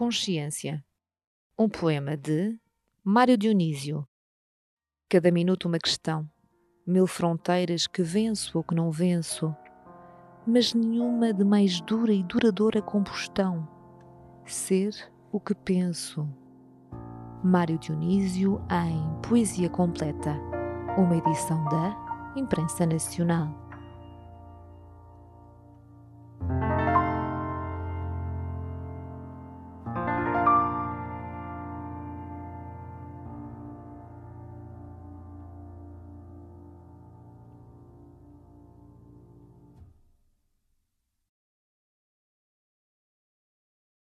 Consciência. Um poema de Mário Dionísio. Cada minuto uma questão, mil fronteiras que venço ou que não venço, mas nenhuma de mais dura e duradoura combustão. Ser o que penso. Mário Dionísio em Poesia Completa, uma edição da Imprensa Nacional.